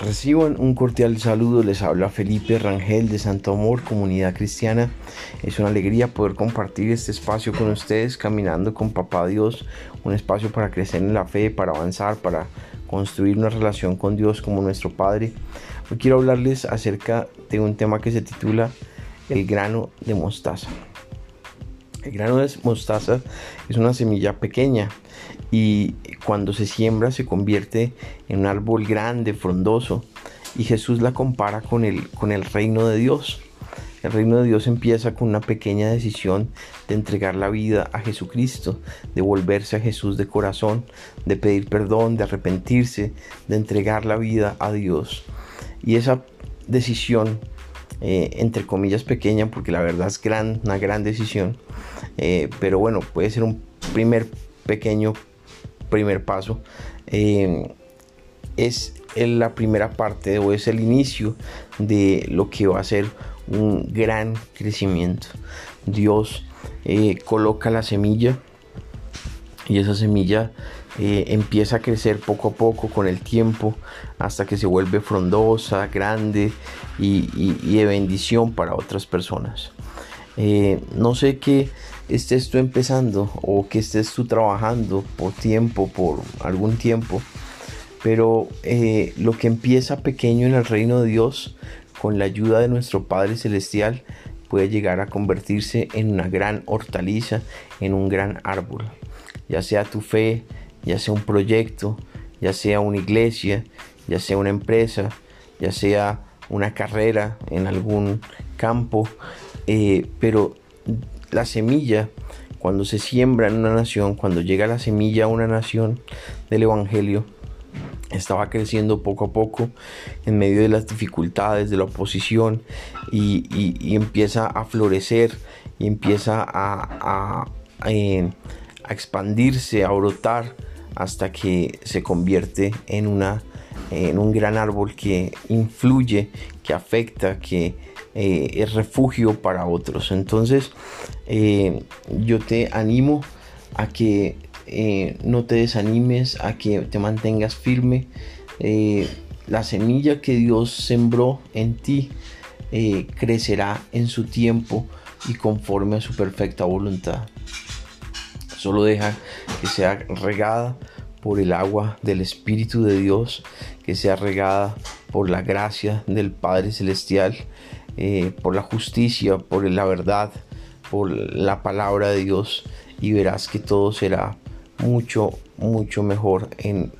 Reciban un cordial saludo, les habla Felipe Rangel de Santo Amor, Comunidad Cristiana. Es una alegría poder compartir este espacio con ustedes, caminando con Papá Dios, un espacio para crecer en la fe, para avanzar, para construir una relación con Dios como nuestro Padre. Hoy quiero hablarles acerca de un tema que se titula El grano de mostaza. El grano de mostaza es una semilla pequeña y cuando se siembra se convierte en un árbol grande, frondoso y Jesús la compara con el, con el reino de Dios. El reino de Dios empieza con una pequeña decisión de entregar la vida a Jesucristo, de volverse a Jesús de corazón, de pedir perdón, de arrepentirse, de entregar la vida a Dios. Y esa decisión, eh, entre comillas pequeña, porque la verdad es gran, una gran decisión, eh, pero bueno, puede ser un primer pequeño primer paso. Eh, es la primera parte o es el inicio de lo que va a ser un gran crecimiento. Dios eh, coloca la semilla y esa semilla eh, empieza a crecer poco a poco con el tiempo hasta que se vuelve frondosa, grande y, de bendición para otras personas. no sé qué estés tú empezando o que estés tú trabajando por tiempo, por algún tiempo, pero eh, lo que empieza pequeño en el reino de Dios, con la ayuda de nuestro Padre Celestial, puede llegar a convertirse en una gran hortaliza, en un gran árbol. Ya sea tu fe, ya sea un proyecto, ya sea una iglesia, ya sea una empresa, ya sea una carrera en algún campo, eh, pero la semilla, cuando se siembra en una nación, cuando llega la semilla a una nación del Evangelio, estaba creciendo poco a poco en medio de las dificultades, de la oposición y, empieza a florecer y empieza a, eh, a, expandirse, a brotar hasta que se convierte en un gran árbol que influye, que afecta, que eh, es refugio para otros. Entonces eh, yo te animo a que eh, no te desanimes, a que te mantengas firme. la semilla que Dios sembró en ti crecerá en su tiempo y conforme a su perfecta voluntad. Solo deja que sea regada por el agua del Espíritu de Dios, que sea regada por la gracia del Padre Celestial eh, por la justicia, por la verdad, por la palabra de Dios y verás que todo será mucho, mucho mejor en,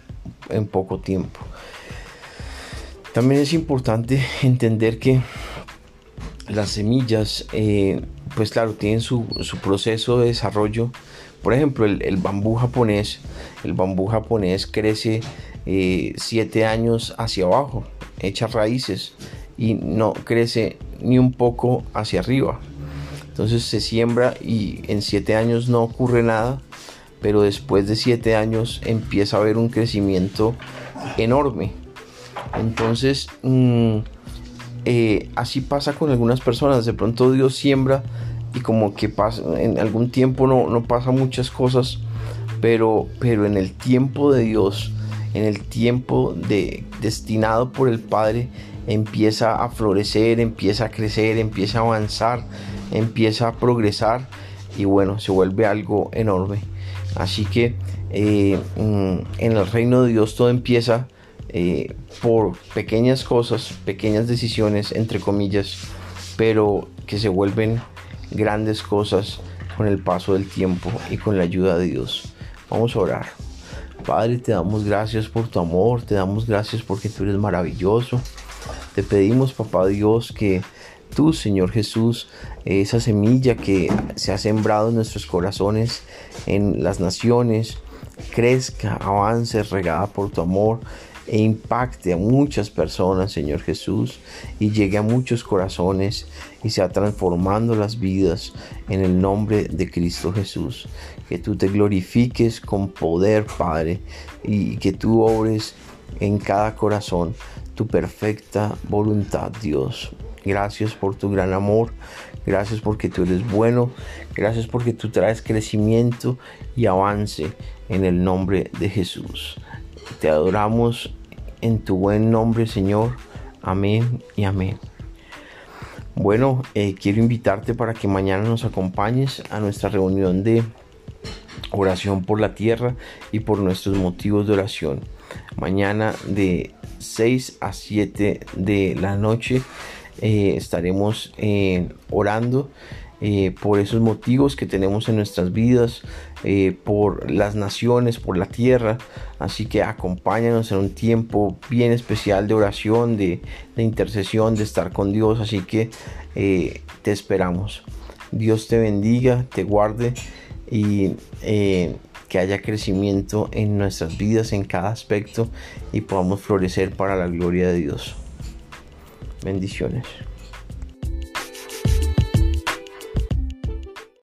poco tiempo. También es importante entender que las semillas, eh, pues claro, tienen su, proceso de desarrollo. Por ejemplo, el, bambú japonés, el bambú japonés crece eh, siete años hacia abajo, echa raíces y no crece ni un poco hacia arriba. Entonces se siembra y en siete años no ocurre nada, pero después de siete años empieza a haber un crecimiento enorme. Entonces mm, eh, así pasa con algunas personas. De pronto Dios siembra y como que pasa, en algún tiempo no, no pasa muchas cosas, pero, pero en el tiempo de Dios, en el tiempo de, destinado por el Padre, empieza a florecer, empieza a crecer, empieza a avanzar, empieza a progresar y bueno, se vuelve algo enorme. Así que eh, mm, en el reino de Dios todo empieza eh, por pequeñas cosas, pequeñas decisiones, entre comillas, pero que se vuelven grandes cosas con el paso del tiempo y con la ayuda de Dios. Vamos a orar. Padre, te damos gracias por tu amor, te damos gracias porque tú eres maravilloso. Te pedimos, papá Dios, que tú, Señor Jesús, esa semilla que se ha sembrado en nuestros corazones, en las naciones, crezca, avance, regada por tu amor e impacte a muchas personas, Señor Jesús, y llegue a muchos corazones y sea transformando las vidas en el nombre de Cristo Jesús. Que tú te glorifiques con poder, Padre, y que tú obres en cada corazón tu perfecta voluntad, Dios. Gracias por tu gran amor. Gracias porque tú eres bueno. Gracias porque tú traes crecimiento y avance en el nombre de Jesús. Te adoramos en tu buen nombre, Señor. Amén y amén. Bueno, eh, quiero invitarte para que mañana nos acompañes a nuestra reunión de oración por la tierra y por nuestros motivos de oración. Mañana de 6 a 7 de la noche eh, estaremos eh, orando eh, por esos motivos que tenemos en nuestras vidas, por las naciones, por la tierra. Así que acompáñanos en un tiempo bien especial de oración, de, de intercesión, de estar con Dios. Así que te esperamos. Dios te bendiga, te guarde y que haya crecimiento en nuestras vidas en cada aspecto y podamos florecer para la gloria de Dios. Bendiciones.